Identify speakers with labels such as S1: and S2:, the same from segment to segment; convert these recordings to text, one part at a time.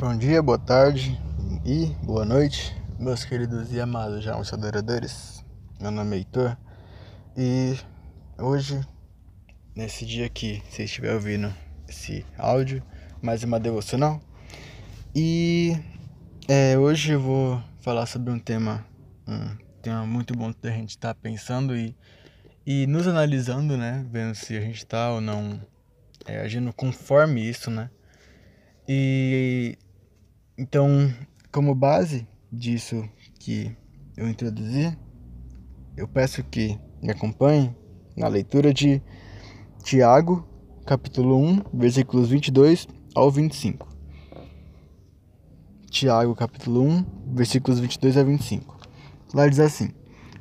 S1: Bom dia, boa tarde e boa noite, meus queridos e amados já adoradores. Meu nome é Heitor e hoje, nesse dia que você estiver ouvindo esse áudio, mais uma devocional. E é, hoje eu vou falar sobre um tema, um tema muito bom que a gente está pensando e, e nos analisando, né? Vendo se a gente está ou não é, agindo conforme isso, né? E então, como base disso que eu introduzi, eu peço que me acompanhe na leitura de Tiago, capítulo 1, versículos 22 ao 25. Tiago, capítulo 1, versículos 22 a 25. Lá diz assim: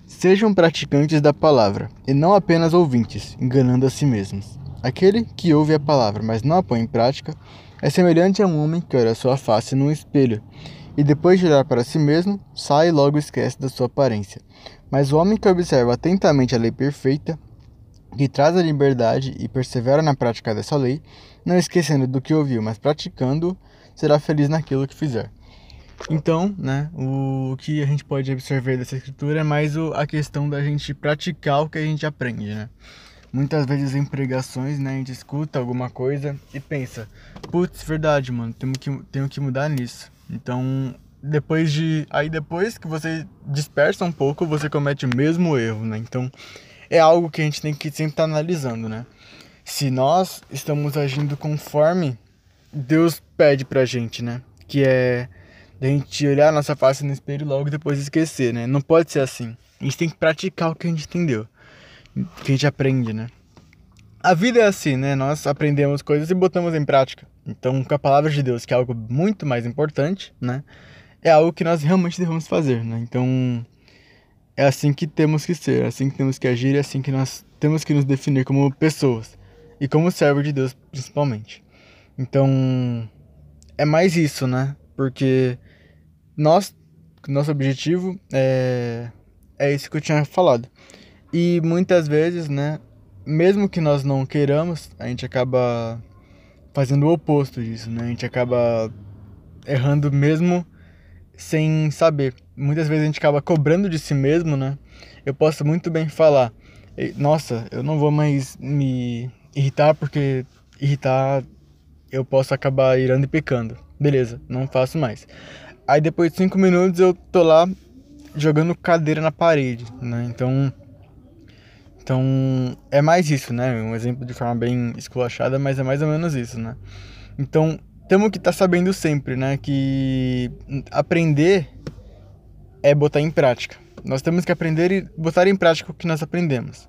S1: Sejam praticantes da palavra, e não apenas ouvintes, enganando a si mesmos. Aquele que ouve a palavra, mas não a põe em prática, é semelhante a um homem que olha sua face num espelho, e depois de olhar para si mesmo, sai e logo esquece da sua aparência. Mas o homem que observa atentamente a lei perfeita, que traz a liberdade e persevera na prática dessa lei, não esquecendo do que ouviu, mas praticando, será feliz naquilo que fizer. Então, né, o que a gente pode observar dessa escritura é mais a questão da gente praticar o que a gente aprende, né? Muitas vezes em pregações, né, a gente escuta alguma coisa e pensa, putz, verdade, mano, tenho que, tenho que mudar nisso. Então, depois de. Aí depois que você dispersa um pouco, você comete o mesmo erro, né? Então, é algo que a gente tem que sempre estar tá analisando, né? Se nós estamos agindo conforme Deus pede pra gente, né? Que é a gente olhar a nossa face no espelho e logo depois esquecer, né? Não pode ser assim. A gente tem que praticar o que a gente entendeu que a gente aprende, né? A vida é assim, né? Nós aprendemos coisas e botamos em prática. Então, com a palavra de Deus, que é algo muito mais importante, né? É algo que nós realmente devemos fazer, né? Então, é assim que temos que ser, é assim que temos que agir, é assim que nós temos que nos definir como pessoas e como servo de Deus, principalmente. Então, é mais isso, né? Porque nós, nosso objetivo é, é isso que eu tinha falado. E muitas vezes, né, mesmo que nós não queiramos, a gente acaba fazendo o oposto disso, né? A gente acaba errando mesmo sem saber. Muitas vezes a gente acaba cobrando de si mesmo, né? Eu posso muito bem falar, nossa, eu não vou mais me irritar porque irritar eu posso acabar irando e pecando. Beleza, não faço mais. Aí depois de cinco minutos eu tô lá jogando cadeira na parede, né? Então então, é mais isso, né? Um exemplo de forma bem esculachada, mas é mais ou menos isso, né? Então, temos que estar tá sabendo sempre, né? Que aprender é botar em prática. Nós temos que aprender e botar em prática o que nós aprendemos.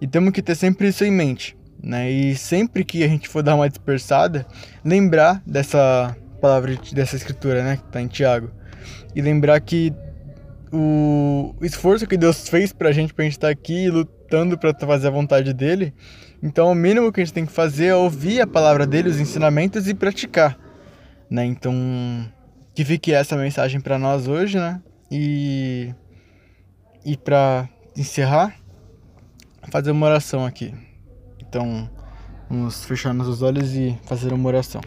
S1: E temos que ter sempre isso em mente, né? E sempre que a gente for dar uma dispersada, lembrar dessa palavra, dessa escritura, né? Que está em Tiago. E lembrar que o esforço que Deus fez pra gente, pra gente estar tá aqui lutando para fazer a vontade dele. Então, o mínimo que a gente tem que fazer é ouvir a palavra dele, os ensinamentos e praticar, né? Então, que fique essa mensagem para nós hoje, né? E e para encerrar, fazer uma oração aqui. Então, vamos fechar nossos olhos e fazer uma oração.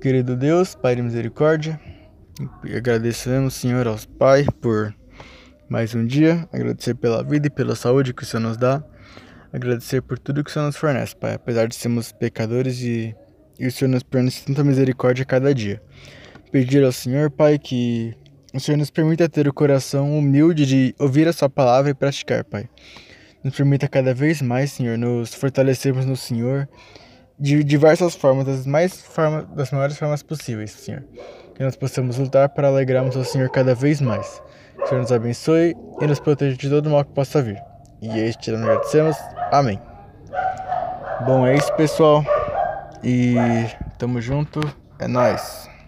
S1: Querido Deus, Pai de misericórdia, agradecemos, Senhor, aos Pai por mais um dia. Agradecer pela vida e pela saúde que o Senhor nos dá. Agradecer por tudo que o Senhor nos fornece, Pai. Apesar de sermos pecadores e, e o Senhor nos fornece tanta misericórdia a cada dia. Pedir ao Senhor, Pai, que o Senhor nos permita ter o coração humilde de ouvir a Sua palavra e praticar, Pai. Nos permita cada vez mais, Senhor, nos fortalecermos no Senhor de diversas formas, das, mais forma, das maiores formas possíveis, Senhor que nós possamos lutar para alegrarmos o Senhor cada vez mais. Senhor nos abençoe e nos proteja de todo mal que possa vir. E este nós agradecemos. Amém. Bom, é isso, pessoal. E tamo junto. É nós.